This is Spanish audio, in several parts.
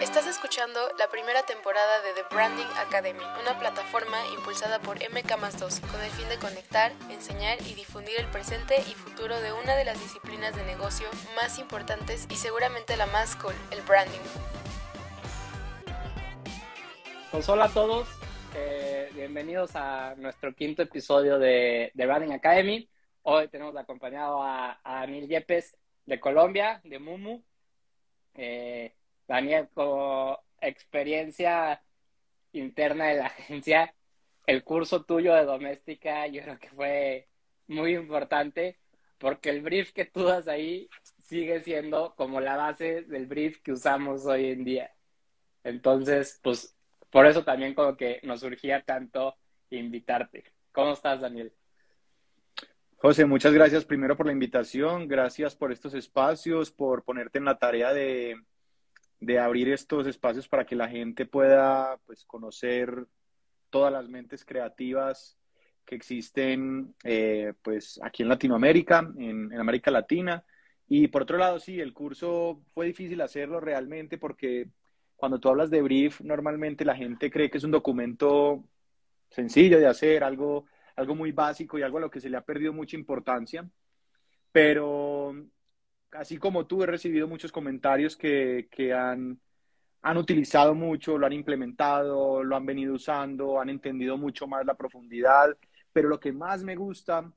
Estás escuchando la primera temporada de The Branding Academy, una plataforma impulsada por MK2 con el fin de conectar, enseñar y difundir el presente y futuro de una de las disciplinas de negocio más importantes y seguramente la más cool, el branding. Pues hola a todos, eh, bienvenidos a nuestro quinto episodio de, The Branding Academy. Hoy tenemos acompañado a, a Daniel Yepes de Colombia, de Mumu. Eh, Daniel, como experiencia interna de la agencia, el curso tuyo de doméstica yo creo que fue muy importante porque el brief que tú das ahí sigue siendo como la base del brief que usamos hoy en día. Entonces, pues por eso también como que nos surgía tanto invitarte. ¿Cómo estás, Daniel? José, muchas gracias primero por la invitación, gracias por estos espacios, por ponerte en la tarea de, de abrir estos espacios para que la gente pueda pues, conocer todas las mentes creativas que existen eh, pues, aquí en Latinoamérica, en, en, América Latina. Y por otro lado, sí, el curso fue difícil hacerlo realmente porque cuando tú hablas de brief, normalmente la gente cree que es un documento sencillo de hacer, algo, algo muy básico y algo a lo que se le ha perdido mucha importancia. Pero así como tú, he recibido muchos comentarios que, que han, han utilizado mucho, lo han implementado, lo han venido usando, han entendido mucho más la profundidad, pero lo que más me gusta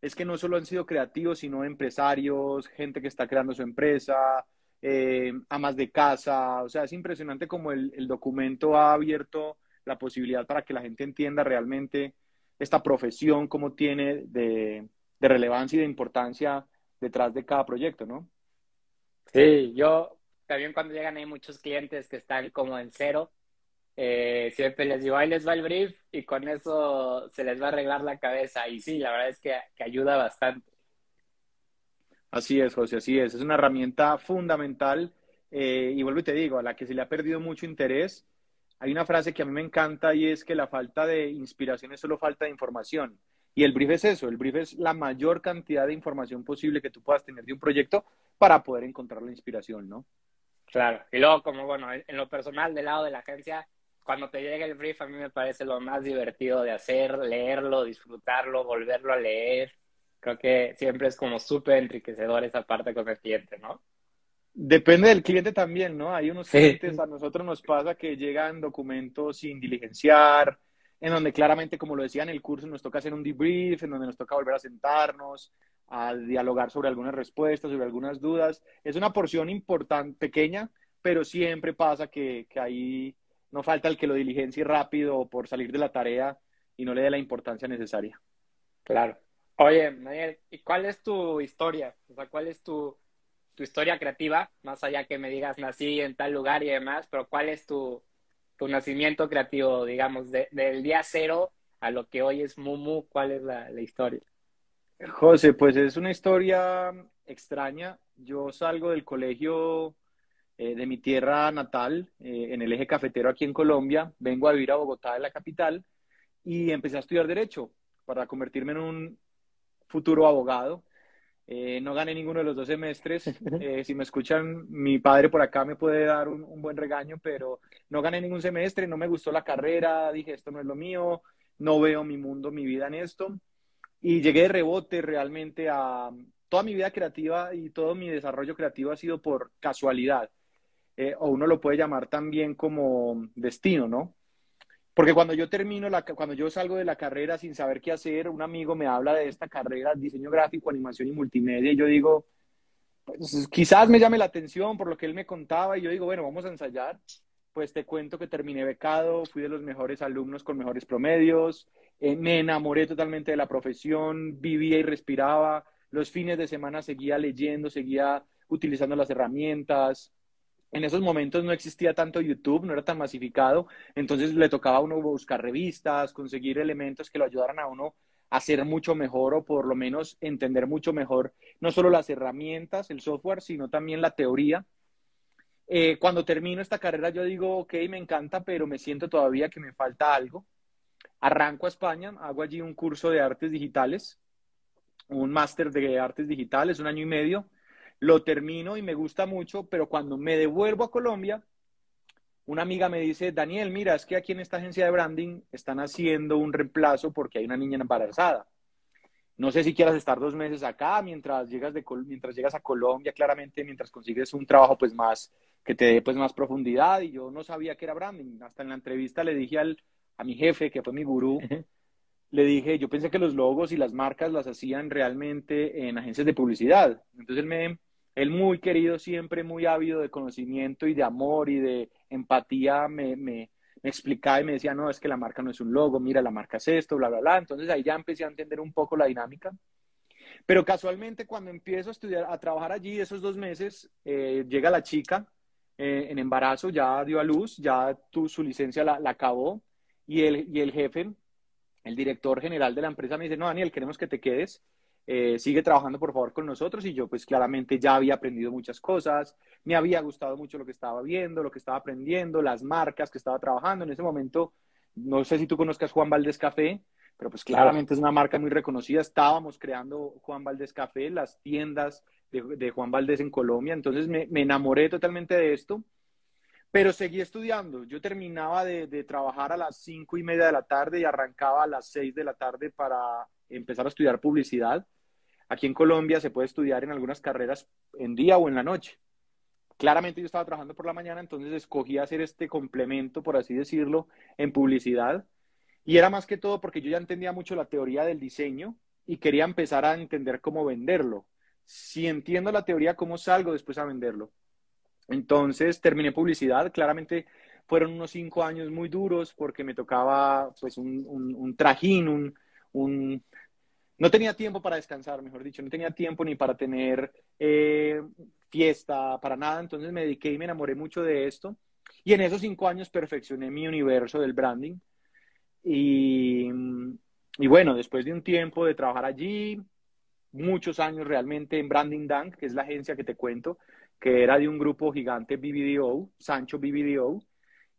es que no solo han sido creativos, sino empresarios, gente que está creando su empresa, eh, amas de casa, o sea, es impresionante como el, el documento ha abierto la posibilidad para que la gente entienda realmente esta profesión, cómo tiene de, de relevancia y de importancia detrás de cada proyecto, ¿no? Sí, yo también cuando llegan hay muchos clientes que están como en cero, eh, siempre les digo, ahí les va el brief y con eso se les va a arreglar la cabeza. Y sí, la verdad es que, que ayuda bastante. Así es, José, así es. Es una herramienta fundamental eh, y vuelvo y te digo, a la que se le ha perdido mucho interés. Hay una frase que a mí me encanta y es que la falta de inspiración es solo falta de información. Y el brief es eso, el brief es la mayor cantidad de información posible que tú puedas tener de un proyecto para poder encontrar la inspiración, ¿no? Claro, y luego como, bueno, en lo personal del lado de la agencia, cuando te llega el brief a mí me parece lo más divertido de hacer, leerlo, disfrutarlo, volverlo a leer. Creo que siempre es como súper enriquecedor esa parte con el cliente, ¿no? Depende del cliente también, ¿no? Hay unos clientes, a nosotros nos pasa que llegan documentos sin diligenciar, en donde claramente, como lo decía en el curso, nos toca hacer un debrief, en donde nos toca volver a sentarnos, a dialogar sobre algunas respuestas, sobre algunas dudas. Es una porción importante, pequeña, pero siempre pasa que, que ahí no falta el que lo diligencie rápido por salir de la tarea y no le dé la importancia necesaria. Claro. Oye, Daniel, ¿y cuál es tu historia? O sea, ¿cuál es tu, tu historia creativa? Más allá que me digas nací en tal lugar y demás, pero ¿cuál es tu, tu nacimiento creativo, digamos, de, del día cero a lo que hoy es Mumu? ¿Cuál es la, historia? José, pues es una historia extraña. Yo salgo del colegio eh, de mi tierra natal, eh, en el eje cafetero aquí en Colombia, vengo a vivir a Bogotá, de la capital, y empecé a estudiar Derecho para convertirme en un futuro abogado. Eh, no gané ninguno de los dos semestres. si me escuchan, mi padre por acá me puede dar un, un buen regaño, pero no gané ningún semestre, no me gustó la carrera, dije, esto no es lo mío, no veo mi mundo, mi vida en esto y llegué de rebote realmente a toda mi vida creativa y todo mi desarrollo creativo ha sido por casualidad. Eh, o uno lo puede llamar también como destino, ¿no? Porque cuando yo termino, la, cuando yo salgo de la carrera sin saber qué hacer, un amigo me habla de esta carrera, diseño gráfico, animación y multimedia, y yo digo, pues, quizás me llame la atención por lo que él me contaba, y yo digo, bueno, vamos a ensayar. Pues te cuento que terminé becado, fui de los mejores alumnos con mejores promedios, eh, me enamoré totalmente de la profesión, vivía y respiraba. Los fines de semana seguía leyendo, seguía utilizando las herramientas. En esos momentos no existía tanto YouTube, no era tan masificado, entonces le tocaba a uno buscar revistas, conseguir elementos que lo ayudaran a uno a ser mucho mejor o por lo menos entender mucho mejor no solo las herramientas, el software, sino también la teoría. Eh, cuando termino esta carrera yo digo, ok, me encanta, pero me siento todavía que me falta algo. Arranco a España, hago allí un curso de artes digitales, un máster de artes digitales, un año y medio. Lo termino y me gusta mucho, pero cuando me devuelvo a Colombia, una amiga me dice, Daniel, mira, es que aquí en esta agencia de branding están haciendo un reemplazo porque hay una niña embarazada. No sé si quieras estar dos meses acá mientras llegas, mientras llegas a Colombia, claramente, mientras consigues un trabajo pues más, que te dé pues más profundidad. Y yo no sabía que era branding. Hasta en la entrevista le dije al, a mi jefe, que fue mi gurú, le dije, yo pensé que los logos y las marcas las hacían realmente en agencias de publicidad. Entonces él me, él muy querido, siempre muy ávido de conocimiento y de amor y de empatía, me, me, explicaba y me decía, no, es que la marca no es un logo, mira, la marca es esto, bla, bla, bla. Entonces ahí ya empecé a entender un poco la dinámica. Pero casualmente cuando empiezo a estudiar, a trabajar allí esos dos meses, eh, llega la chica eh, en embarazo, ya dio a luz, ya tu, su licencia la, la acabó y el, y el jefe, el director general de la empresa me dice, no, Daniel, queremos que te quedes eh, sigue trabajando por favor con nosotros y yo pues claramente ya había aprendido muchas cosas, me había gustado mucho lo que estaba viendo, lo que estaba aprendiendo, las marcas que estaba trabajando en ese momento. No sé si tú conozcas Juan Valdés Café, pero pues claramente es una marca muy reconocida. Estábamos creando Juan Valdés Café, las tiendas de, Juan Valdés en Colombia, entonces me, enamoré totalmente de esto, pero seguí estudiando. Yo terminaba de, de trabajar a las cinco y media de la tarde y arrancaba a las seis de la tarde para empezar a estudiar publicidad. Aquí en Colombia se puede estudiar en algunas carreras en día o en la noche. Claramente yo estaba trabajando por la mañana, entonces escogí hacer este complemento, por así decirlo, en publicidad. Y era más que todo porque yo ya entendía mucho la teoría del diseño y quería empezar a entender cómo venderlo. Si entiendo la teoría, ¿cómo salgo después a venderlo? Entonces terminé publicidad. Claramente fueron unos cinco años muy duros porque me tocaba pues un, un trajín, un, no tenía tiempo para descansar, mejor dicho, no tenía tiempo ni para tener eh, fiesta, para nada, entonces me dediqué y me enamoré mucho de esto. Y en esos cinco años perfeccioné mi universo del branding. Y, bueno, después de un tiempo de trabajar allí, muchos años realmente en Branding Dank, que es la agencia que te cuento, que era de un grupo gigante BBDO, Sancho BBDO,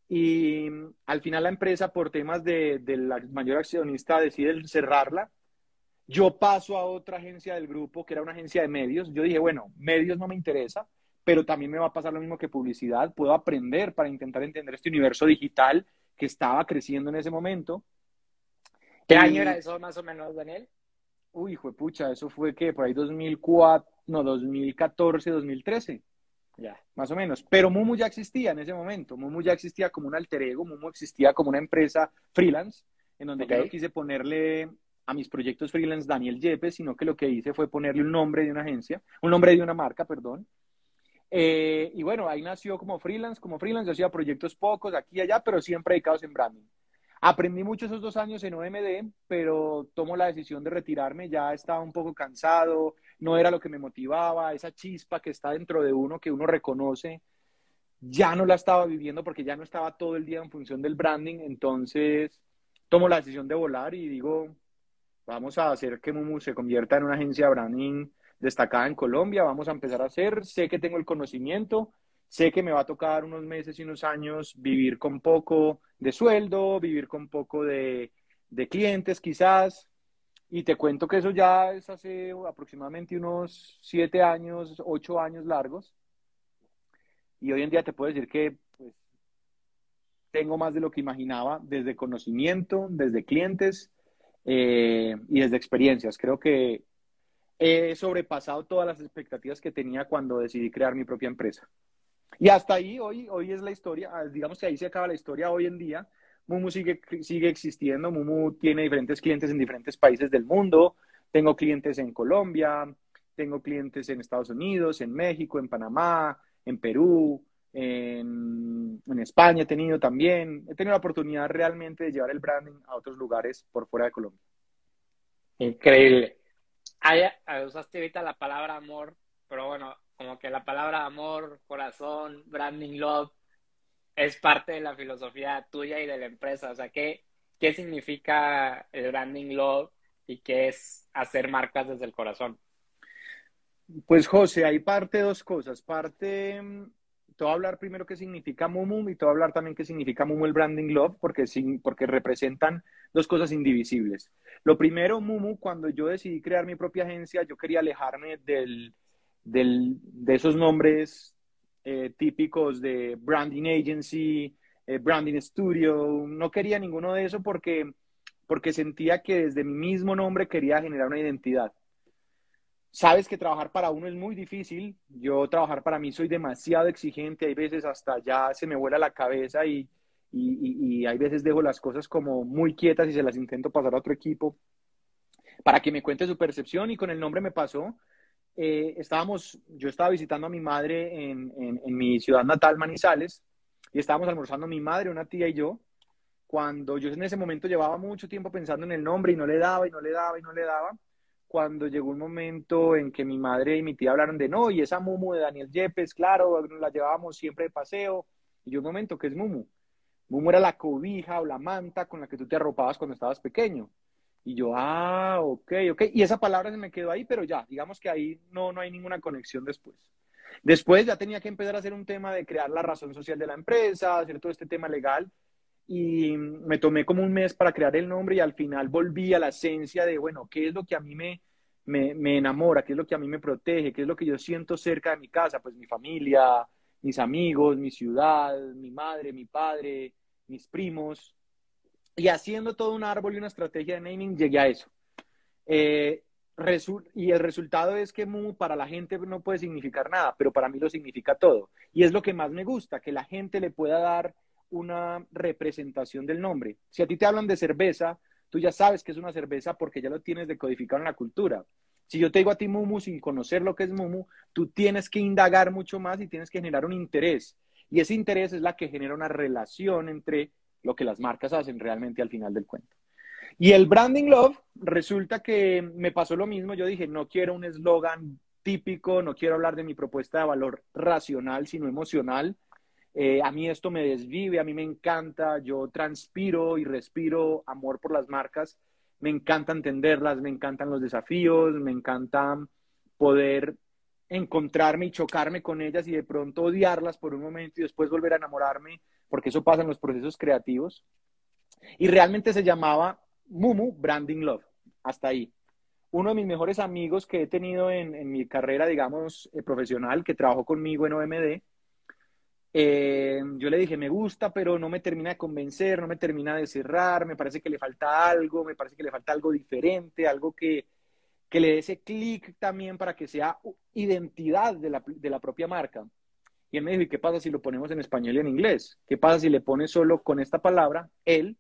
y al final la empresa, por temas de, de la mayor accionista, decide cerrarla yo paso a otra agencia del grupo, que era una agencia de medios. Yo dije, bueno, medios no me interesa, pero también me va a pasar lo mismo que publicidad. Puedo aprender para intentar entender este universo digital que estaba creciendo en ese momento. ¿Qué año era eso más o menos, Daniel? Uy, hijo de pucha, eso fue que por ahí 2004, no, 2014, 2013. Ya, más o menos. Pero Mumu ya existía en ese momento. Mumu ya existía como un alter ego, Mumu existía como una empresa freelance, en donde yo quise ponerle a mis proyectos freelance Daniel Yepes, sino que lo que hice fue ponerle un nombre de una agencia, un nombre de una marca, perdón. Eh, y bueno, ahí nació como freelance, como freelance, yo hacía proyectos pocos aquí y allá, pero siempre dedicados en branding. Aprendí mucho esos dos años en OMD, pero tomo la decisión de retirarme, ya estaba un poco cansado, no era lo que me motivaba, esa chispa que está dentro de uno, que uno reconoce, ya no la estaba viviendo porque ya no estaba todo el día en función del branding, entonces tomo la decisión de volar y digo, Vamos a hacer que Mumu se convierta en una agencia branding destacada en Colombia. Vamos a empezar a hacer. Sé que tengo el conocimiento. Sé que me va a tocar unos meses y unos años vivir con poco de sueldo, vivir con poco de, de clientes quizás. Y te cuento que eso ya es hace aproximadamente unos siete años, ocho años largos. Y hoy en día te puedo decir que pues, tengo más de lo que imaginaba, desde conocimiento, desde clientes eh, y desde experiencias. Creo que he sobrepasado todas las expectativas que tenía cuando decidí crear mi propia empresa. Y hasta ahí, hoy, hoy es la historia, ah, digamos que ahí se acaba la historia hoy en día. Mumu sigue, sigue existiendo, Mumu tiene diferentes clientes en diferentes países del mundo. Tengo clientes en Colombia, tengo clientes en Estados Unidos, en México, en Panamá, en Perú, en, España he tenido también, he tenido la oportunidad realmente de llevar el branding a otros lugares por fuera de Colombia. Increíble. usaste ahorita la palabra amor, pero bueno, como que la palabra amor, corazón, branding love, es parte de la filosofía tuya y de la empresa. O sea, ¿qué, qué significa el branding love y qué es hacer marcas desde el corazón? Pues José, hay parte dos cosas. Parte te voy a hablar primero qué significa Mumu y te voy a hablar también qué significa Mumu el Branding Love, porque, porque representan dos cosas indivisibles. Lo primero, Mumu, cuando yo decidí crear mi propia agencia, yo quería alejarme del, de esos nombres eh, típicos de branding agency, eh, branding studio. No quería ninguno de eso porque, porque sentía que desde mi mismo nombre quería generar una identidad. Sabes que trabajar para uno es muy difícil. Yo trabajar para mí soy demasiado exigente. Hay veces hasta ya se me vuela la cabeza y, y, y hay veces dejo las cosas como muy quietas y se las intento pasar a otro equipo para que me cuente su percepción y con el nombre me pasó. Eh, estábamos, yo estaba visitando a mi madre en, en, mi ciudad natal, Manizales, y estábamos almorzando mi madre, una tía y yo, cuando yo en ese momento llevaba mucho tiempo pensando en el nombre y no le daba y no le daba y no le daba, cuando llegó un momento en que mi madre y mi tía hablaron de no, y esa Mumu de Daniel Yepes, claro, la llevábamos siempre de paseo, y yo un momento, ¿qué es Mumu? Mumu era la cobija o la manta con la que tú te arropabas cuando estabas pequeño. Y yo, ah, ok, ok. Y esa palabra se me quedó ahí, pero ya, digamos que ahí no, no hay ninguna conexión después. Después ya tenía que empezar a hacer un tema de crear la razón social de la empresa, hacer todo este tema legal. Y me tomé como un mes para crear el nombre y al final volví a la esencia de, bueno, ¿qué es lo que a mí me, me, me enamora? ¿Qué es lo que a mí me protege? ¿Qué es lo que yo siento cerca de mi casa? Pues mi familia, mis amigos, mi ciudad, mi madre, mi padre, mis primos. Y haciendo todo un árbol y una estrategia de naming, llegué a eso. Eh, y el resultado es que Mu para la gente no puede significar nada, pero para mí lo significa todo. Y es lo que más me gusta, que la gente le pueda dar una representación del nombre. Si a ti te hablan de cerveza, tú ya sabes que es una cerveza porque ya lo tienes decodificado en la cultura. Si yo te digo a ti Mumu sin conocer lo que es Mumu, tú tienes que indagar mucho más y tienes que generar un interés. Y ese interés es la que genera una relación entre lo que las marcas hacen realmente al final del cuento. Y el branding love, resulta que me pasó lo mismo. Yo dije, no quiero un eslogan típico, no quiero hablar de mi propuesta de valor racional, sino emocional. Eh, a mí esto me desvive, a mí me encanta, yo transpiro y respiro amor por las marcas, me encanta entenderlas, me encantan los desafíos, me encanta poder encontrarme y chocarme con ellas y de pronto odiarlas por un momento y después volver a enamorarme porque eso pasa en los procesos creativos. Y realmente se llamaba Mumu Branding Love, hasta ahí. Uno de mis mejores amigos que he tenido en, mi carrera, digamos, eh, profesional, que trabajó conmigo en OMD, eh, yo le dije, me gusta, pero no me termina de convencer, no me termina de cerrar, me parece que le falta algo, me parece que le falta algo diferente, algo que, que le dé ese clic también para que sea identidad de la, de la propia marca. Y él me dijo, ¿y qué pasa si lo ponemos en español y en inglés? ¿Qué pasa si le pones solo con esta palabra, él,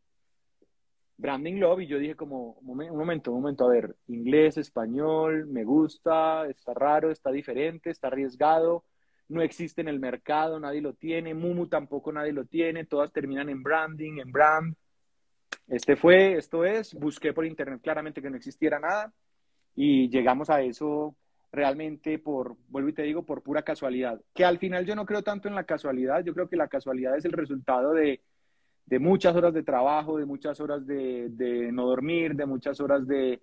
branding love? Y yo dije como, un momento, un momento, a ver, inglés, español, me gusta, está raro, está diferente, está arriesgado, no existe en el mercado, nadie lo tiene, Mumu tampoco nadie lo tiene, todas terminan en branding, en brand. Este fue, esto es, busqué por internet claramente que no existiera nada y llegamos a eso realmente por, vuelvo y te digo, por pura casualidad. Que al final yo no creo tanto en la casualidad, yo creo que la casualidad es el resultado de, de muchas horas de trabajo, de muchas horas de, de no dormir, de muchas horas de,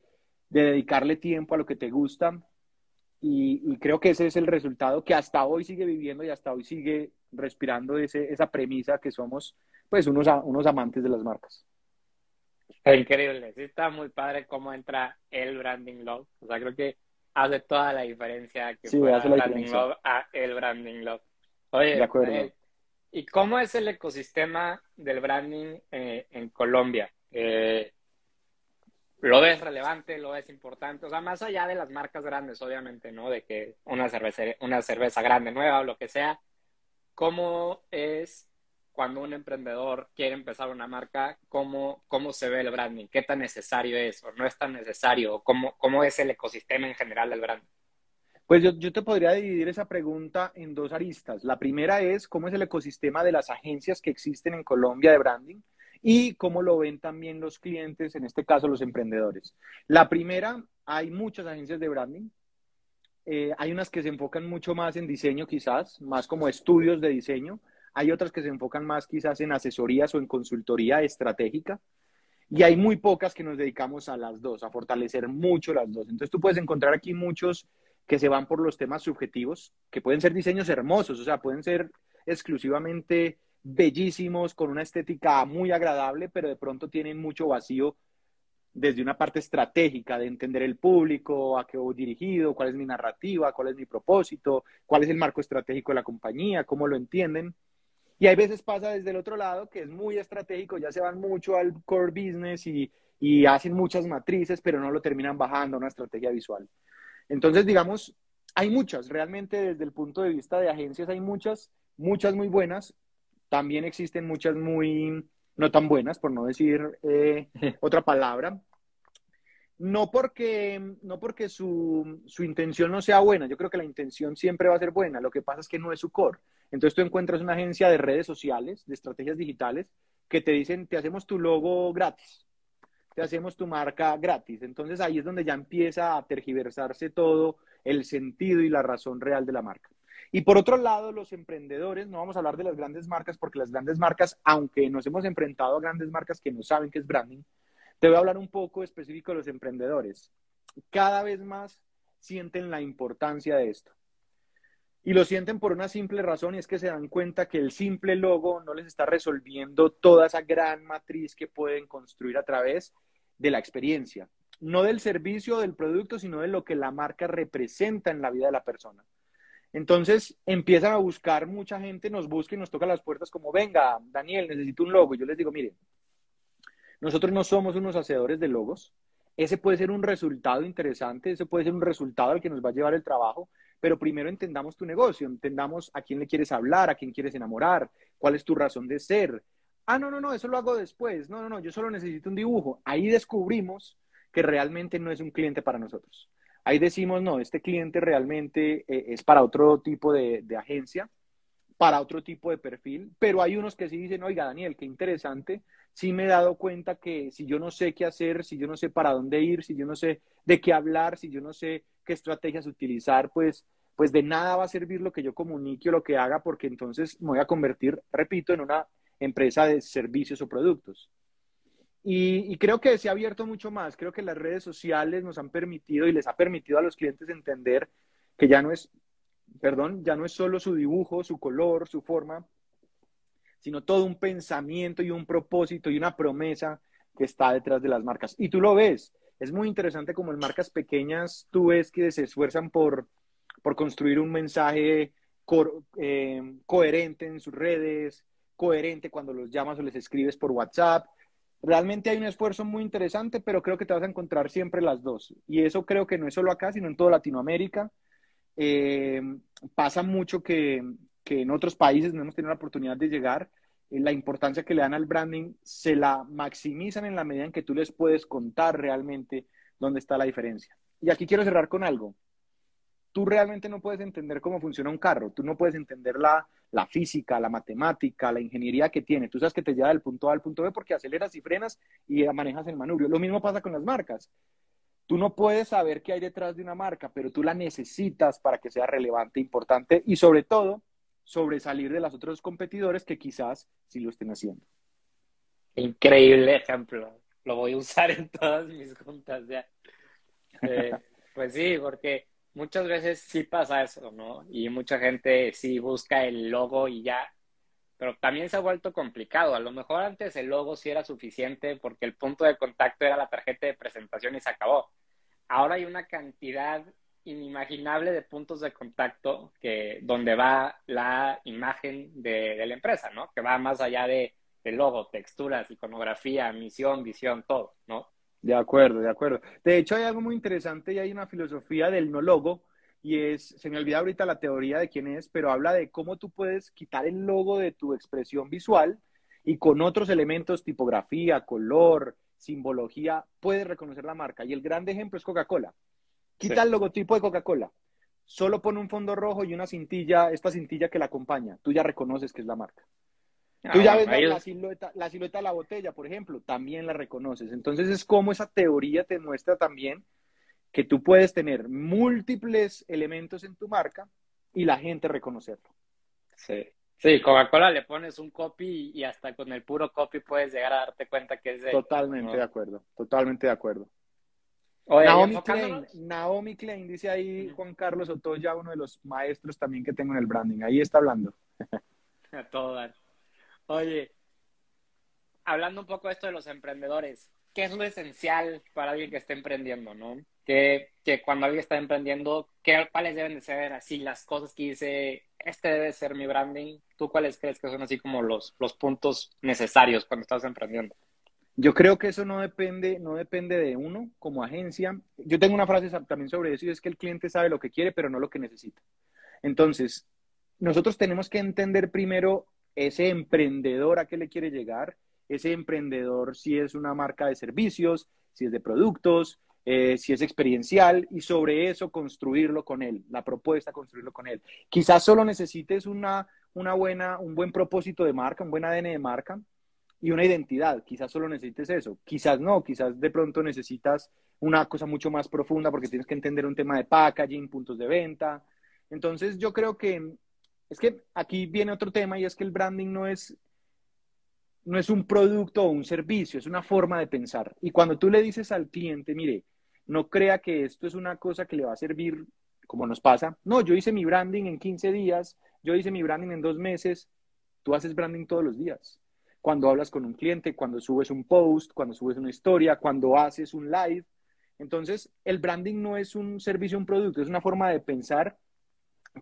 de, dedicarle tiempo a lo que te gusta. Y, y, creo que ese es el resultado que hasta hoy sigue viviendo y hasta hoy sigue respirando ese, esa premisa que somos pues unos, unos amantes de las marcas. Increíble, sí está muy padre cómo entra el branding love. O sea, creo que hace toda la diferencia que sí, el branding love a el branding love. Oye, de acuerdo. ¿y cómo es el ecosistema del branding eh, en Colombia? Eh, ¿Lo ves relevante? ¿Lo ves importante? O sea, más allá de las marcas grandes, obviamente, ¿no? De que una cerveza, una cerveza grande, nueva o lo que sea, ¿cómo es cuando un emprendedor quiere empezar una marca, ¿cómo, cómo se ve el branding? ¿Qué tan necesario es o no es tan necesario? ¿Cómo, cómo es el ecosistema en general del branding? Pues yo, yo, te podría dividir esa pregunta en dos aristas. La primera es cómo es el ecosistema de las agencias que existen en Colombia de branding y cómo lo ven también los clientes, en este caso los emprendedores. La primera, hay muchas agencias de branding. Eh, hay unas que se enfocan mucho más en diseño quizás, más como estudios de diseño. Hay otras que se enfocan más quizás en asesorías o en consultoría estratégica. Y hay muy pocas que nos dedicamos a las dos, a fortalecer mucho las dos. Entonces tú puedes encontrar aquí muchos que se van por los temas subjetivos, que pueden ser diseños hermosos, o sea, pueden ser exclusivamente bellísimos, con una estética muy agradable, pero de pronto tienen mucho vacío desde una parte estratégica de entender el público, a qué voy dirigido, cuál es mi narrativa, cuál es mi propósito, cuál es el marco estratégico de la compañía, cómo lo entienden. Y hay veces pasa desde el otro lado que es muy estratégico, ya se van mucho al core business y, y hacen muchas matrices, pero no lo terminan bajando a una estrategia visual. Entonces, digamos, hay muchas, realmente desde el punto de vista de agencias hay muchas, muchas muy buenas, también existen muchas muy no tan buenas, por no decir eh, otra palabra. No porque, no porque su, su, intención no sea buena, yo creo que la intención siempre va a ser buena, lo que pasa es que no es su core. Entonces tú encuentras una agencia de redes sociales, de estrategias digitales, que te dicen, te hacemos tu logo gratis, te hacemos tu marca gratis. Entonces ahí es donde ya empieza a tergiversarse todo el sentido y la razón real de la marca. Y por otro lado, los emprendedores, no vamos a hablar de las grandes marcas, porque las grandes marcas, aunque nos hemos enfrentado a grandes marcas que no saben qué es branding, te voy a hablar un poco específico de los emprendedores. Cada vez más sienten la importancia de esto. Y lo sienten por una simple razón y es que se dan cuenta que el simple logo no les está resolviendo toda esa gran matriz que pueden construir a través de la experiencia. No del servicio o del producto, sino de lo que la marca representa en la vida de la persona. Entonces empiezan a buscar, mucha gente nos busca y nos toca las puertas como, venga, Daniel, necesito un logo. Yo les digo, miren, nosotros no somos unos hacedores de logos. Ese puede ser un resultado interesante, ese puede ser un resultado al que nos va a llevar el trabajo, pero primero entendamos tu negocio, entendamos a quién le quieres hablar, a quién quieres enamorar, cuál es tu razón de ser. Ah, no, no, no, eso lo hago después. No, no, no, yo solo necesito un dibujo. Ahí descubrimos que realmente no es un cliente para nosotros. Ahí decimos, no, este cliente realmente eh, es para otro tipo de, agencia, para otro tipo de perfil, pero hay unos que sí dicen, oiga, Daniel, qué interesante, sí me he dado cuenta que si yo no sé qué hacer, si yo no sé para dónde ir, si yo no sé de qué hablar, si yo no sé qué estrategias utilizar, pues, pues de nada va a servir lo que yo comunique o lo que haga, porque entonces me voy a convertir, repito, en una empresa de servicios o productos. Y, creo que se ha abierto mucho más. Creo que las redes sociales nos han permitido y les ha permitido a los clientes entender que ya no es, perdón, ya no es solo su dibujo, su color, su forma, sino todo un pensamiento y un propósito y una promesa que está detrás de las marcas. Y tú lo ves. Es muy interesante como en marcas pequeñas tú ves que se esfuerzan por, por construir un mensaje eh, coherente en sus redes, coherente cuando los llamas o les escribes por WhatsApp, Realmente hay un esfuerzo muy interesante, pero creo que te vas a encontrar siempre las dos. Y eso creo que no es solo acá, sino en toda Latinoamérica. Eh, pasa mucho que, en otros países no hemos tenido la oportunidad de llegar. Eh, la importancia que le dan al branding se la maximizan en la medida en que tú les puedes contar realmente dónde está la diferencia. Y aquí quiero cerrar con algo tú realmente no puedes entender cómo funciona un carro, tú no puedes entender la, física, la matemática, la ingeniería que tiene. Tú sabes que te lleva del punto A al punto B porque aceleras y frenas y manejas el manubrio. Lo mismo pasa con las marcas. Tú no puedes saber qué hay detrás de una marca, pero tú la necesitas para que sea relevante, importante y sobre todo sobresalir de los otros competidores que quizás sí lo estén haciendo. Increíble ejemplo. Lo voy a usar en todas mis juntas ya. Eh, pues sí, porque muchas veces sí pasa eso, ¿no? Y mucha gente sí busca el logo y ya, pero también se ha vuelto complicado. A lo mejor antes el logo sí era suficiente porque el punto de contacto era la tarjeta de presentación y se acabó. Ahora hay una cantidad inimaginable de puntos de contacto que donde va la imagen de, la empresa, ¿no? Que va más allá de, de logo, texturas, iconografía, misión, visión, todo, ¿no? De acuerdo, de acuerdo. De hecho, hay algo muy interesante y hay una filosofía del no logo, y es, se me olvida ahorita la teoría de quién es, pero habla de cómo tú puedes quitar el logo de tu expresión visual y con otros elementos, tipografía, color, simbología, puedes reconocer la marca. Y el gran ejemplo es Coca-Cola. Quita el logotipo de Coca-Cola, solo pone un fondo rojo y una cintilla, esta cintilla que la acompaña, tú ya reconoces que es la marca. Tú ya ves la, silueta, la silueta de la botella, por ejemplo, también la reconoces. Entonces es como esa teoría te muestra también que tú puedes tener múltiples elementos en tu marca y la gente reconocerlo. Sí. Sí, Coca-Cola le pones un copy y hasta con el puro copy puedes llegar a darte cuenta que es de... Totalmente de acuerdo, totalmente de acuerdo. Naomi, Klein, Naomi Klein, dice ahí Juan Carlos Otoya, uno de los maestros también que tengo en el branding. Ahí está hablando. A todo Oye, hablando un poco de esto de los emprendedores, ¿qué es lo esencial para alguien que esté emprendiendo, no? Que, que cuando alguien está emprendiendo, ¿qué, ¿cuáles deben de ser así las cosas que dice, este debe ser mi branding? ¿Tú cuáles crees que son así como los, los puntos necesarios cuando estás emprendiendo? Yo creo que eso no depende, no depende de uno como agencia. Yo tengo una frase también sobre eso y es que el cliente sabe lo que quiere, pero no lo que necesita. Entonces, nosotros tenemos que entender primero ese emprendedor a qué le quiere llegar, ese emprendedor si es una marca de servicios, si es de productos, eh, si es experiencial y sobre eso construirlo con él, la propuesta construirlo con él. Quizás solo necesites una, una buena, un buen propósito de marca, un buen ADN de marca y una identidad. Quizás solo necesites eso, quizás no, quizás de pronto necesitas una cosa mucho más profunda porque tienes que entender un tema de packaging, puntos de venta. Entonces yo creo que es que aquí viene otro tema y es que el branding no es no es un producto o un servicio, es una forma de pensar. Y cuando tú le dices al cliente, mire, no crea que esto es una cosa que le va a servir como nos pasa. No, yo hice mi branding en 15 días, yo hice mi branding en dos meses. Tú haces branding todos los días. Cuando hablas con un cliente, cuando subes un post, cuando subes una historia, cuando haces un live. Entonces, el branding no es un servicio, un producto, es una forma de pensar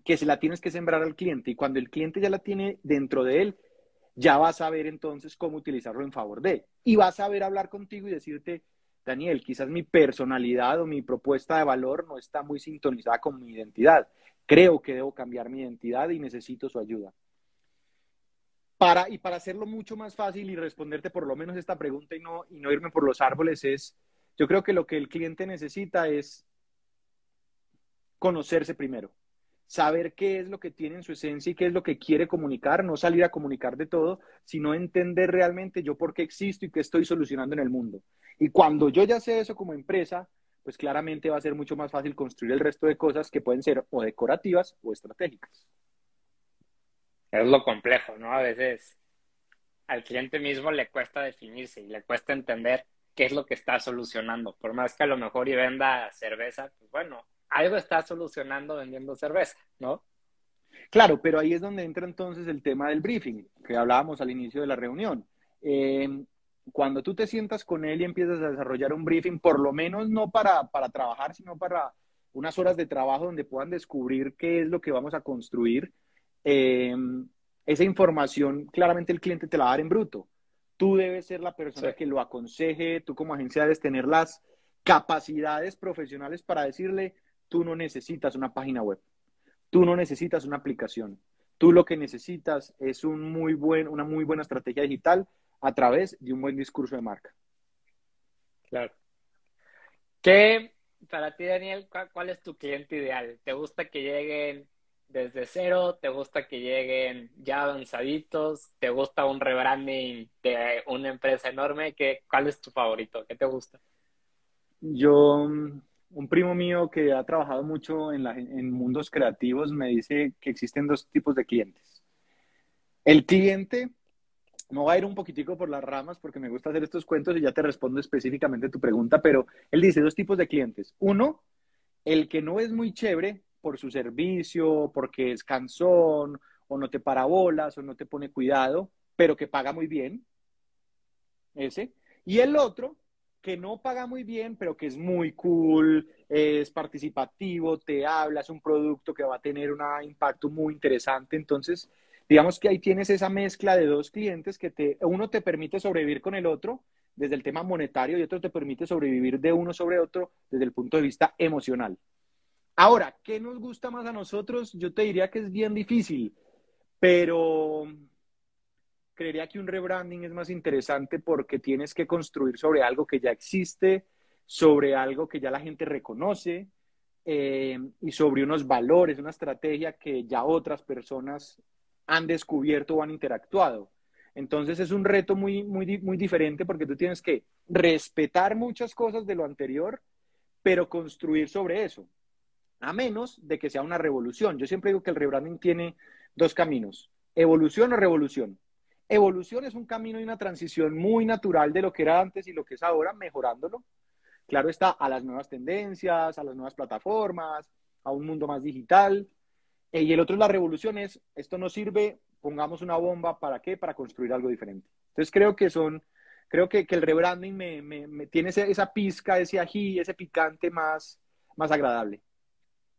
que se la tienes que sembrar al cliente. Y cuando el cliente ya la tiene dentro de él, ya vas a ver entonces cómo utilizarlo en favor de. Y vas a ver hablar contigo y decirte, Daniel, quizás mi personalidad o mi propuesta de valor no está muy sintonizada con mi identidad. Creo que debo cambiar mi identidad y necesito su ayuda. Para, y para hacerlo mucho más fácil y responderte por lo menos esta pregunta y no, y no irme por los árboles es, yo creo que lo que el cliente necesita es conocerse primero saber qué es lo que tiene en su esencia y qué es lo que quiere comunicar, no salir a comunicar de todo, sino entender realmente yo por qué existo y qué estoy solucionando en el mundo. Y cuando yo ya sé eso como empresa, pues claramente va a ser mucho más fácil construir el resto de cosas que pueden ser o decorativas o estratégicas. Es lo complejo, ¿no? A veces al cliente mismo le cuesta definirse y le cuesta entender qué es lo que está solucionando. Por más que a lo mejor y venda cerveza, pues bueno, algo está solucionando vendiendo cerveza, ¿no? Claro, pero ahí es donde entra entonces el tema del briefing, que hablábamos al inicio de la reunión. Eh, cuando tú te sientas con él y empiezas a desarrollar un briefing, por lo menos no para, para trabajar, sino para unas horas de trabajo donde puedan descubrir qué es lo que vamos a construir, eh, esa información claramente el cliente te la va a dar en bruto. Tú debes ser la persona que lo aconseje, tú como agencia debes tener las capacidades profesionales para decirle, Tú no necesitas una página web. Tú no necesitas una aplicación. Tú lo que necesitas es un muy buen, una muy buena estrategia digital a través de un buen discurso de marca. Claro. ¿Qué, para ti, Daniel, cuál, es tu cliente ideal? ¿Te gusta que lleguen desde cero? ¿Te gusta que lleguen ya avanzaditos? ¿Te gusta un rebranding de una empresa enorme? ¿Qué, ¿Cuál es tu favorito? ¿Qué te gusta? Yo un primo mío que ha trabajado mucho en, mundos creativos me dice que existen dos tipos de clientes. El cliente, no va a ir un poquitico por las ramas porque me gusta hacer estos cuentos y ya te respondo específicamente tu pregunta, pero él dice dos tipos de clientes. Uno, el que no es muy chévere por su servicio, porque es cansón, o no te parabolas, o no te pone cuidado, pero que paga muy bien. Ese. Y el otro, que no paga muy bien, pero que es muy cool, es participativo, te habla, es un producto que va a tener un impacto muy interesante. Entonces, digamos que ahí tienes esa mezcla de dos clientes que te, uno te permite sobrevivir con el otro desde el tema monetario y otro te permite sobrevivir de uno sobre otro desde el punto de vista emocional. Ahora, ¿qué nos gusta más a nosotros? Yo te diría que es bien difícil, pero creería que un rebranding es más interesante porque tienes que construir sobre algo que ya existe, sobre algo que ya la gente reconoce eh, y sobre unos valores, una estrategia que ya otras personas han descubierto o han interactuado. Entonces es un reto muy, muy, muy diferente porque tú tienes que respetar muchas cosas de lo anterior, pero construir sobre eso, a menos de que sea una revolución. Yo siempre digo que el rebranding tiene dos caminos, evolución o revolución. Evolución es un camino y una transición muy natural de lo que era antes y lo que es ahora, mejorándolo. Claro está, a las nuevas tendencias, a las nuevas plataformas, a un mundo más digital. Eh, y el otro es la revolución, es, esto no sirve, pongamos una bomba, ¿para qué? Para construir algo diferente. Entonces creo que son, creo que, el rebranding me, tiene esa pizca, ese ají, ese picante más, más agradable.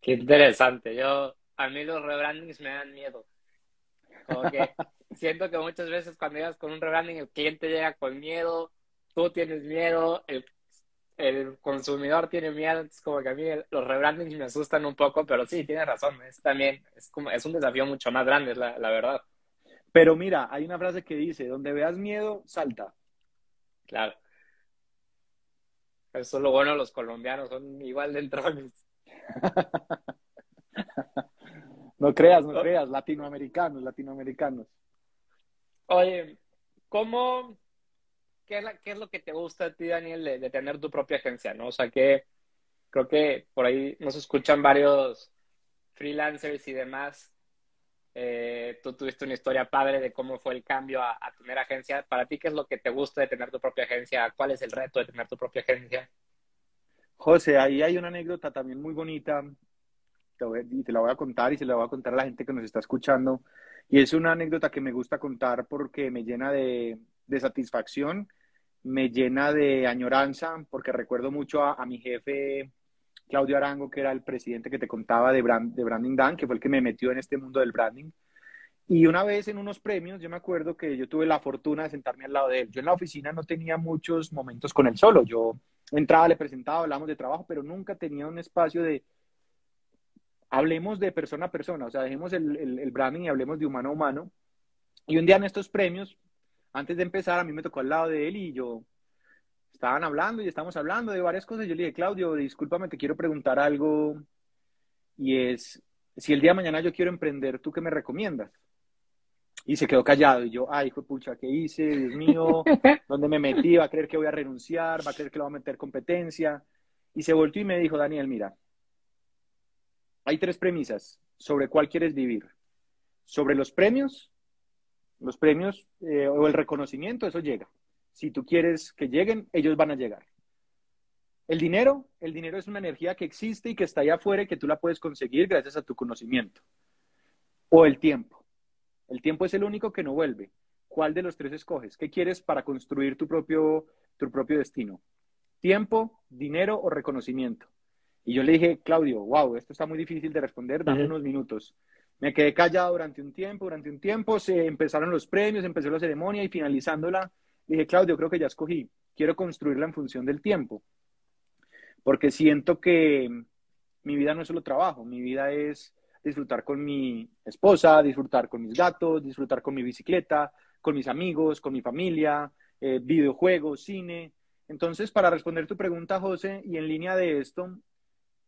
Qué interesante. Yo, a mí los rebrandings me dan miedo. Como que siento que muchas veces cuando llegas con un rebranding el cliente llega con miedo, tú tienes miedo, el, el consumidor tiene miedo, es como que a mí los rebrandings me asustan un poco, pero sí, tienes razón, es también, es como, es un desafío mucho más grande, la, la verdad. Pero mira, hay una frase que dice, donde veas miedo, salta. Claro. Eso es lo bueno, los colombianos son igual de entrones. no creas, no creas, latinoamericanos, latinoamericanos. Oye, ¿cómo, qué es, la, qué es lo que te gusta a ti, Daniel, de, de, tener tu propia agencia, no? O sea, que creo que por ahí nos escuchan varios freelancers y demás. Eh, tú tuviste una historia padre de cómo fue el cambio a, a, tener agencia. Para ti, ¿qué es lo que te gusta de tener tu propia agencia? ¿Cuál es el reto de tener tu propia agencia? José, ahí hay una anécdota también muy bonita y te la voy a contar y se la voy a contar a la gente que nos está escuchando. Y es una anécdota que me gusta contar porque me llena de, de satisfacción, me llena de añoranza, porque recuerdo mucho a, a, mi jefe Claudio Arango, que era el presidente que te contaba de, brand, de Branding Dan, que fue el que me metió en este mundo del branding. Y una vez en unos premios, yo me acuerdo que yo tuve la fortuna de sentarme al lado de él. Yo en la oficina no tenía muchos momentos con él solo. Yo entraba, le presentaba, hablábamos de trabajo, pero nunca tenía un espacio de hablemos de persona a persona, o sea, dejemos el, el, el branding y hablemos de humano a humano. Y un día en estos premios, antes de empezar, a mí me tocó al lado de él y yo estaban hablando y estamos hablando de varias cosas. Yo le dije, Claudio, discúlpame, te quiero preguntar algo y es, si el día de mañana yo quiero emprender, ¿tú qué me recomiendas? Y se quedó callado y yo, ay, hijo de pucha, ¿qué hice? Dios mío, ¿dónde me metí? ¿Va a creer que voy a renunciar? ¿Va a creer que lo va a meter competencia? Y se volvió y me dijo, Daniel, mira, hay tres premisas sobre cuál quieres vivir. Sobre los premios, los premios eh, o el reconocimiento, eso llega. Si tú quieres que lleguen, ellos van a llegar. El dinero, el dinero es una energía que existe y que está allá afuera y que tú la puedes conseguir gracias a tu conocimiento. O el tiempo. El tiempo es el único que no vuelve. ¿Cuál de los tres escoges? ¿Qué quieres para construir tu propio, tu propio destino? ¿Tiempo, dinero o reconocimiento? Y yo le dije, Claudio, wow, esto está muy difícil de responder, dame uh -huh. unos minutos. Me quedé callado durante un tiempo, durante un tiempo se empezaron los premios, empezó la ceremonia y finalizándola, dije, Claudio, creo que ya escogí, quiero construirla en función del tiempo, porque siento que mi vida no es solo trabajo, mi vida es disfrutar con mi esposa, disfrutar con mis gatos, disfrutar con mi bicicleta, con mis amigos, con mi familia, eh, videojuegos, cine. Entonces, para responder tu pregunta, José, y en línea de esto,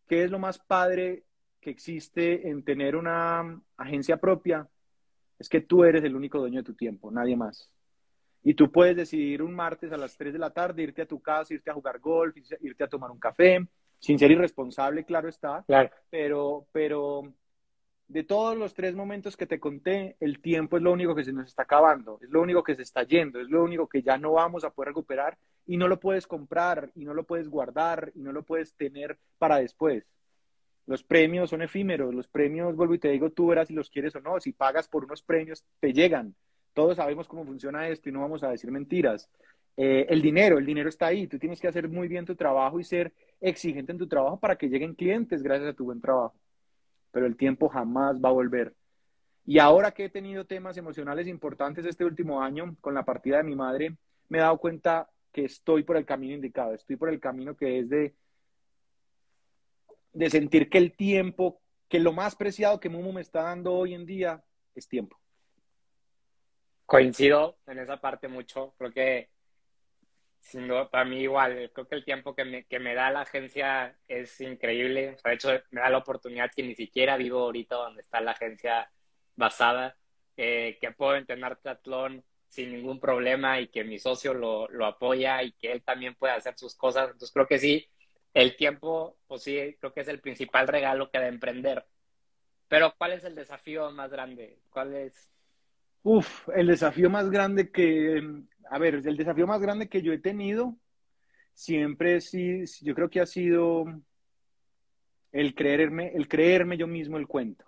¿qué es lo más padre que existe en tener una agencia propia? Es que tú eres el único dueño de tu tiempo, nadie más. Y tú puedes decidir un martes a las 3 de la tarde irte a tu casa, irte a jugar golf, irte a tomar un café, sin ser irresponsable, claro está. Claro. Pero, pero de todos los tres momentos que te conté, el tiempo es lo único que se nos está acabando, es lo único que se está yendo, es lo único que ya no vamos a poder recuperar y no lo puedes comprar y no lo puedes guardar y no lo puedes tener para después. Los premios son efímeros, los premios, vuelvo y te digo, tú verás si los quieres o no, si pagas por unos premios, te llegan. Todos sabemos cómo funciona esto y no vamos a decir mentiras. Eh, el dinero, el dinero está ahí, tú tienes que hacer muy bien tu trabajo y ser exigente en tu trabajo para que lleguen clientes gracias a tu buen trabajo pero el tiempo jamás va a volver. Y ahora que he tenido temas emocionales importantes este último año con la partida de mi madre, me he dado cuenta que estoy por el camino indicado, estoy por el camino que es de, de sentir que el tiempo, que lo más preciado que Mumu me está dando hoy en día es tiempo. Coincido en esa parte mucho, creo que sin para mí igual, creo que el tiempo que me, que me da la agencia es increíble. De hecho, me da la oportunidad que ni siquiera vivo ahorita donde está la agencia basada, eh, que puedo entrenar triatlón sin ningún problema y que mi socio lo, lo apoya y que él también puede hacer sus cosas. Entonces, creo que sí, el tiempo, pues sí, creo que es el principal regalo que da emprender. Pero, ¿cuál es el desafío más grande? ¿Cuál es? Uf, el desafío más grande que, a ver, el desafío más grande que yo he tenido siempre sí, yo creo que ha sido el creerme, el creerme yo mismo el cuento,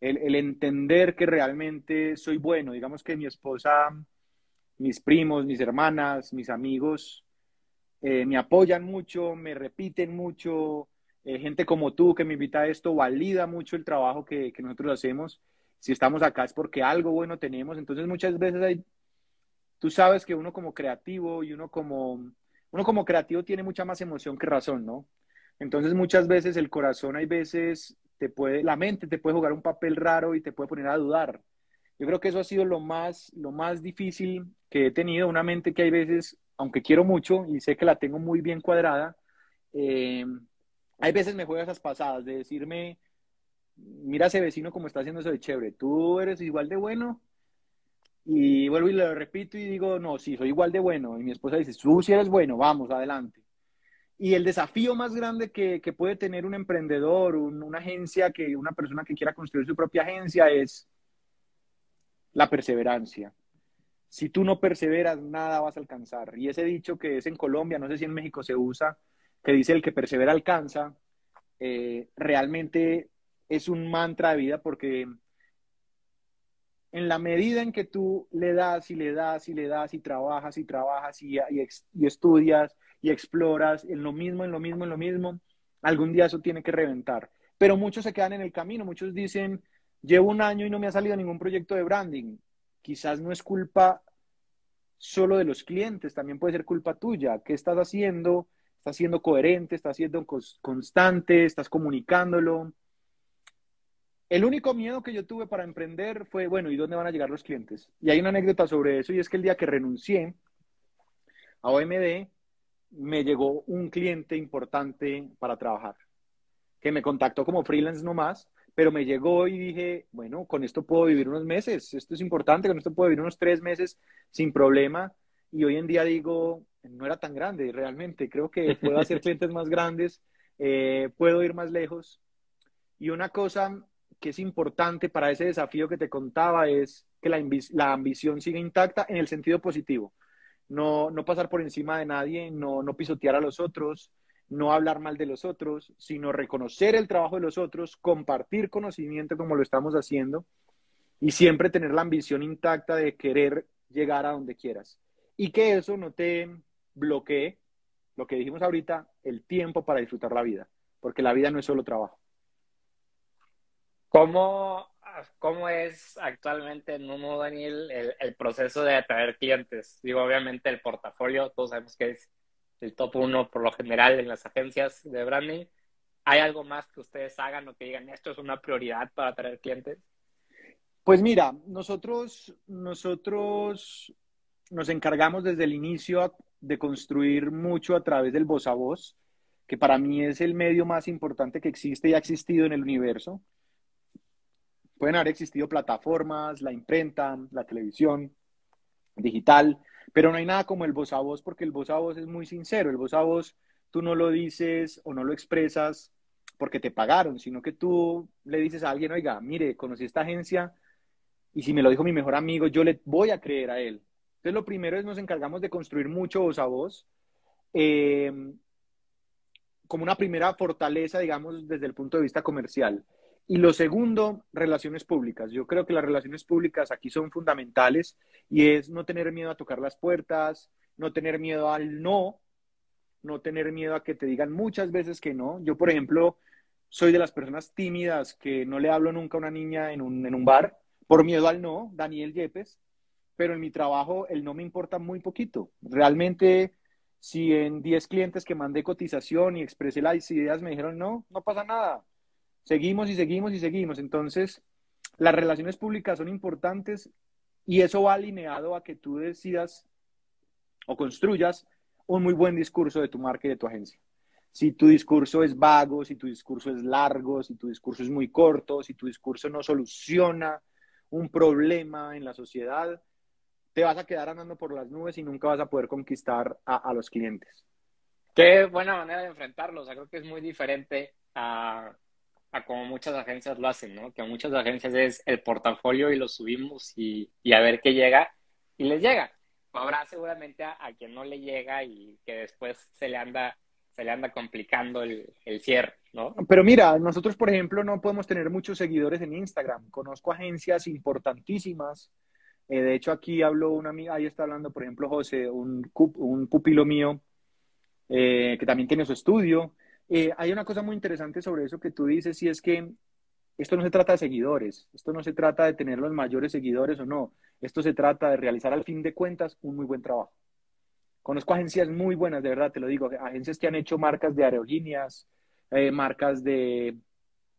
el, entender que realmente soy bueno. Digamos que mi esposa mis primos, mis hermanas, mis amigos eh, me apoyan mucho, me repiten mucho, eh, gente como tú que me invita a esto valida mucho el trabajo que, que, nosotros hacemos. Si estamos acá es porque algo bueno tenemos. Entonces muchas veces hay, tú sabes que uno como creativo y uno como, uno como creativo tiene mucha más emoción que razón, ¿no? Entonces muchas veces el corazón hay veces te puede, la mente te puede jugar un papel raro y te puede poner a dudar. Yo creo que eso ha sido lo más, lo más difícil que he tenido, una mente que hay veces, aunque quiero mucho y sé que la tengo muy bien cuadrada, eh, hay veces me juega esas pasadas de decirme, mira ese vecino como está haciendo eso de chévere, tú eres igual de bueno. Y vuelvo y lo repito y digo, no, sí, soy igual de bueno. Y mi esposa dice, tú sí eres bueno, vamos, adelante. Y el desafío más grande que, puede tener un emprendedor, una agencia, que una persona que quiera construir su propia agencia es la perseverancia. Si tú no perseveras, nada vas a alcanzar. Y ese dicho que es en Colombia, no sé si en México se usa, que dice el que persevera alcanza, eh, realmente es un mantra de vida porque en la medida en que tú le das y le das y le das y trabajas y trabajas y, y, estudias y exploras en lo mismo, en lo mismo, en lo mismo, algún día eso tiene que reventar. Pero muchos se quedan en el camino, muchos dicen, llevo un año y no me ha salido ningún proyecto de branding. Quizás no es culpa solo de los clientes, también puede ser culpa tuya. ¿Qué estás haciendo? estás siendo coherente, estás siendo constante, estás comunicándolo. El único miedo que yo tuve para emprender fue, bueno, ¿y dónde van a llegar los clientes? Y hay una anécdota sobre eso y es que el día que renuncié a OMD, me llegó un cliente importante para trabajar, que me contactó como freelance nomás, pero me llegó y dije, bueno, con esto puedo vivir unos meses, esto es importante, con esto puedo vivir unos tres meses sin problema. Y hoy en día digo, no era tan grande realmente. Creo que puedo hacer clientes más grandes, eh, puedo ir más lejos. Y una cosa que es importante para ese desafío que te contaba es que la, la ambición siga intacta en el sentido positivo. No, no pasar por encima de nadie, no, no pisotear a los otros, no hablar mal de los otros, sino reconocer el trabajo de los otros, compartir conocimiento como lo estamos haciendo y siempre tener la ambición intacta de querer llegar a donde quieras. Y que eso no te, bloquee lo que dijimos ahorita, el tiempo para disfrutar la vida, porque la vida no es solo trabajo. ¿Cómo, cómo es actualmente en Momo, Daniel, el, el, proceso de atraer clientes? Digo, obviamente el portafolio, todos sabemos que es el top uno por lo general en las agencias de branding. ¿Hay algo más que ustedes hagan o que digan esto es una prioridad para atraer clientes? Pues mira, nosotros, nosotros nos encargamos desde el inicio de construir mucho a través del voz a voz, que para mí es el medio más importante que existe y ha existido en el universo. Pueden haber existido plataformas, la imprenta, la televisión, digital, pero no hay nada como el voz a voz porque el voz a voz es muy sincero. El voz a voz tú no lo dices o no lo expresas porque te pagaron, sino que tú le dices a alguien, oiga, mire, conocí esta agencia y si me lo dijo mi mejor amigo, yo le voy a creer a él. Entonces, lo primero es nos encargamos de construir mucho voz a voz, eh, como una primera fortaleza, digamos, desde el punto de vista comercial. Y lo segundo, relaciones públicas. Yo creo que las relaciones públicas aquí son fundamentales y es no tener miedo a tocar las puertas, no tener miedo al no, no tener miedo a que te digan muchas veces que no. Yo, por ejemplo, soy de las personas tímidas que no le hablo nunca a una niña en un, en un bar por miedo al no, Daniel Yepes pero en mi trabajo el no me importa muy poquito. Realmente, si en 10 clientes que mandé cotización y expresé las ideas me dijeron no, no pasa nada. Seguimos y seguimos y seguimos. Entonces, las relaciones públicas son importantes y eso va alineado a que tú decidas o construyas un muy buen discurso de tu marca y de tu agencia. Si tu discurso es vago, si tu discurso es largo, si tu discurso es muy corto, si tu discurso no soluciona un problema en la sociedad, te vas a quedar andando por las nubes y nunca vas a poder conquistar a, los clientes. Qué buena manera de enfrentarlo. O sea, creo que es muy diferente a, a como muchas agencias lo hacen, ¿no? Que muchas agencias es el portafolio y lo subimos y, y a ver qué llega y les llega. Habrá seguramente a, quien no le llega y que después se le anda, se le anda complicando el, el cierre, ¿no? Pero mira, nosotros, por ejemplo, no podemos tener muchos seguidores en Instagram. Conozco agencias importantísimas Eh, de hecho, aquí habló una amiga, ahí está hablando, por ejemplo, José, un, un pupilo mío eh, que también tiene su estudio. Eh, hay una cosa muy interesante sobre eso que tú dices, y es que esto no se trata de seguidores, esto no se trata de tener los mayores seguidores o no, esto se trata de realizar al fin de cuentas un muy buen trabajo. Conozco agencias muy buenas, de verdad, te lo digo, agencias que han hecho marcas de aerolíneas, eh, marcas de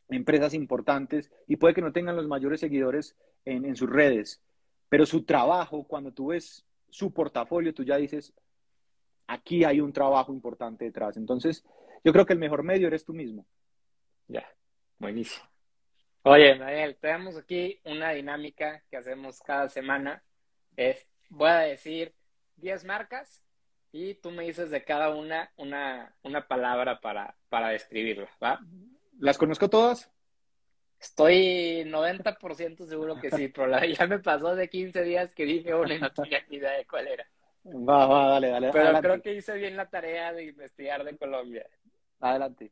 empresas importantes y puede que no tengan los mayores seguidores en, en sus redes, pero su trabajo, cuando tú ves su portafolio, tú ya dices, aquí hay un trabajo importante detrás. Entonces, yo creo que el mejor medio eres tú mismo. Ya, buenísimo. Oye, Daniel, tenemos aquí una dinámica que hacemos cada semana. Es, voy a decir 10 marcas y tú me dices de cada una una, una palabra para, para describirla, ¿va? ¿Las conozco todas? Estoy 90% seguro que sí, pero ya me pasó de 15 días que dije una y no tenía ni idea de cuál era. Va, va, dale, dale. Pero creo que hice bien la tarea de investigar de Colombia. Adelante.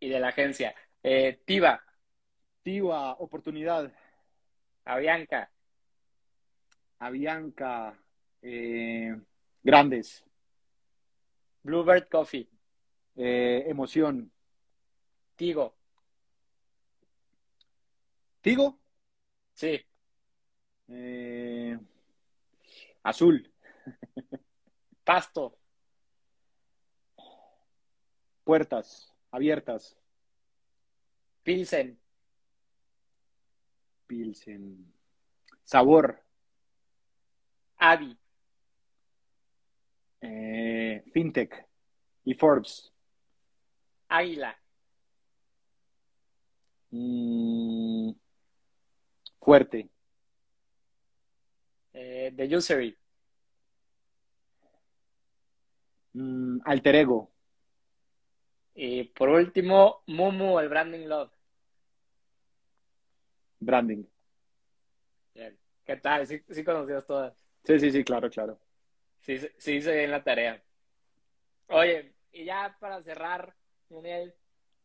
Y de la agencia. Eh, Tiva. Tiva, oportunidad. Avianca. Avianca. Eh, grandes. Bluebird Coffee. Eh, emoción. Tigo. ¿Tigo? Sí. Eh, azul. Pasto. Puertas abiertas. Pilsen. Pilsen. Sabor. Avi. Eh, Fintech. Y Forbes. Águila. Mm, fuerte. Eh, the Usery. Mm, alter ego. Y por último, Mumu, el Branding Love. Branding. Bien. ¿Qué tal? ¿Sí, sí conocías todas? Sí, sí, sí, claro, claro. Sí, sí hice bien la tarea. Oye, y ya para cerrar, Daniel,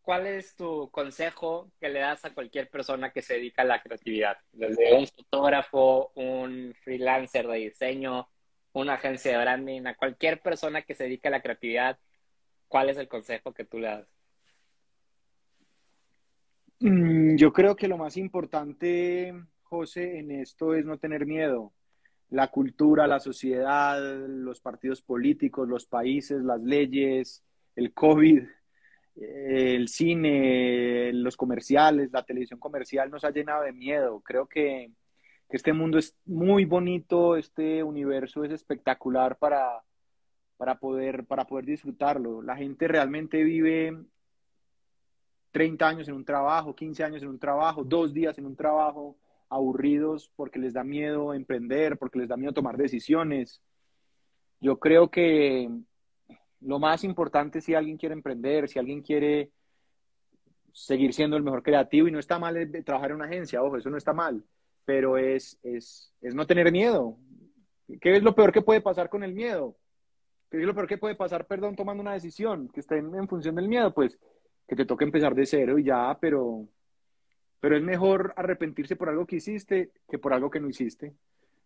¿cuál es tu consejo que le das a cualquier persona que se dedica a la creatividad? Desde un fotógrafo, un freelancer de diseño, una agencia de branding, a cualquier persona que se dedique a la creatividad, ¿cuál es el consejo que tú le das? Mm, yo creo que lo más importante, José, en esto es no tener miedo. La cultura, la sociedad, los partidos políticos, los países, las leyes, el COVID, el cine, los comerciales, la televisión comercial nos ha llenado de miedo. Creo que que este mundo es muy bonito, este universo es espectacular para, para, poder, para poder disfrutarlo. La gente realmente vive 30 años en un trabajo, 15 años en un trabajo, dos días en un trabajo, aburridos porque les da miedo emprender, porque les da miedo tomar decisiones. Yo creo que lo más importante si alguien quiere emprender, si alguien quiere seguir siendo el mejor creativo, y no está mal trabajar en una agencia, ojo, eso no está mal pero es, es, es no tener miedo. ¿Qué es lo peor que puede pasar con el miedo? ¿Qué puede pasar, perdón, tomando una decisión que esté en, función del miedo? Pues que te toque empezar de cero y ya, pero, pero es mejor arrepentirse por algo que hiciste que por algo que no hiciste.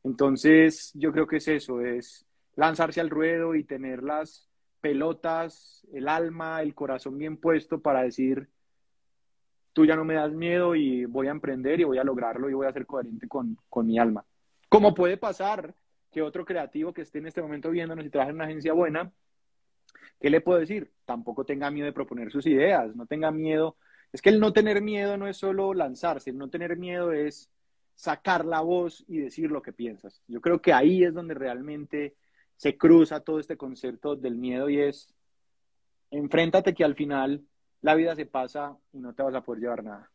Entonces, yo creo que es eso, es lanzarse al ruedo y tener las pelotas, el alma, el corazón bien puesto para decir, tú ya no me das miedo y voy a emprender y voy a lograrlo y voy a ser coherente con, mi alma. Como puede pasar que otro creativo que esté en este momento viéndonos y trabaja en una agencia buena, ¿qué le puedo decir? Tampoco tenga miedo de proponer sus ideas, no tenga miedo. Es que el no tener miedo no es solo lanzarse, el no tener miedo es sacar la voz y decir lo que piensas. Yo creo que ahí es donde realmente se cruza todo este concepto del miedo y es, enfréntate que al final la vida se pasa y no te vas a poder llevar nada.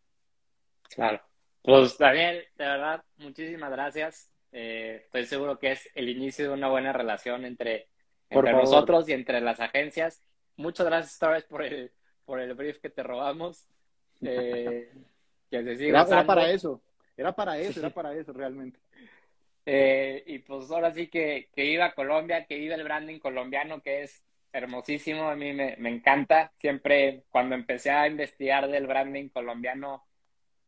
Claro. Pues Daniel, de verdad, muchísimas gracias. Eh, estoy seguro que es el inicio de una buena relación entre, entre nosotros y entre las agencias. Muchas gracias, Stars, por el, por el brief que te robamos. Eh, que se era, para eso, era para eso, era para eso realmente. Eh, y pues ahora sí que, que iba a Colombia, que iba el branding colombiano, que es hermosísimo, a mí me, encanta. Siempre cuando empecé a investigar del branding colombiano,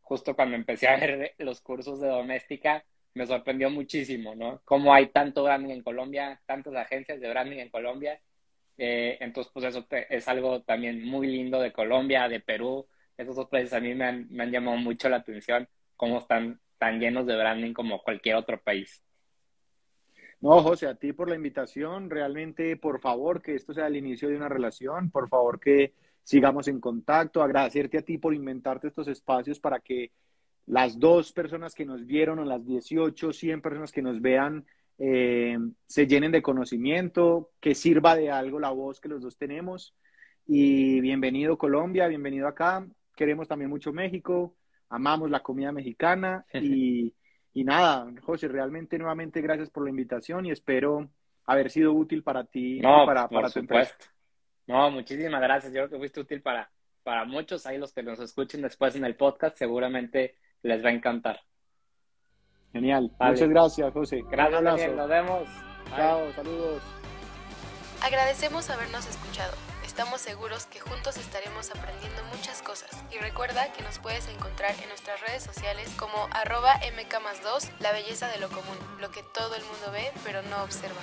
justo cuando empecé a ver los cursos de doméstica, me sorprendió muchísimo, ¿no? Cómo hay tanto branding en Colombia, tantas agencias de branding en Colombia. Eh, entonces, pues eso es algo también muy lindo de Colombia, de Perú. Esos dos países a mí me han, me han llamado mucho la atención, cómo están tan llenos de branding como cualquier otro país. No, José, a ti por la invitación. Realmente, por favor, que esto sea el inicio de una relación. Por favor, que sigamos en contacto. Agradecerte a ti por inventarte estos espacios para que las dos personas que nos vieron o las 18, 100 personas que nos vean eh, se llenen de conocimiento, que sirva de algo la voz que los dos tenemos. Y bienvenido Colombia, bienvenido acá. Queremos también mucho México, amamos la comida mexicana y y nada, José, realmente nuevamente gracias por la invitación y espero haber sido útil para ti no, para, para tu empresa. No, muchísimas gracias. Yo creo que fuiste útil para, para muchos. Ahí los que nos escuchen después en el podcast seguramente les va a encantar. Genial. Muchas gracias, José. Gracias, Daniel. Nos vemos. Chao, saludos. Agradecemos habernos escuchado. Estamos seguros que juntos estaremos aprendiendo muchas cosas. Y recuerda que nos puedes encontrar en nuestras redes sociales como arroba mk 2, la belleza de lo común, lo que todo el mundo ve pero no observa.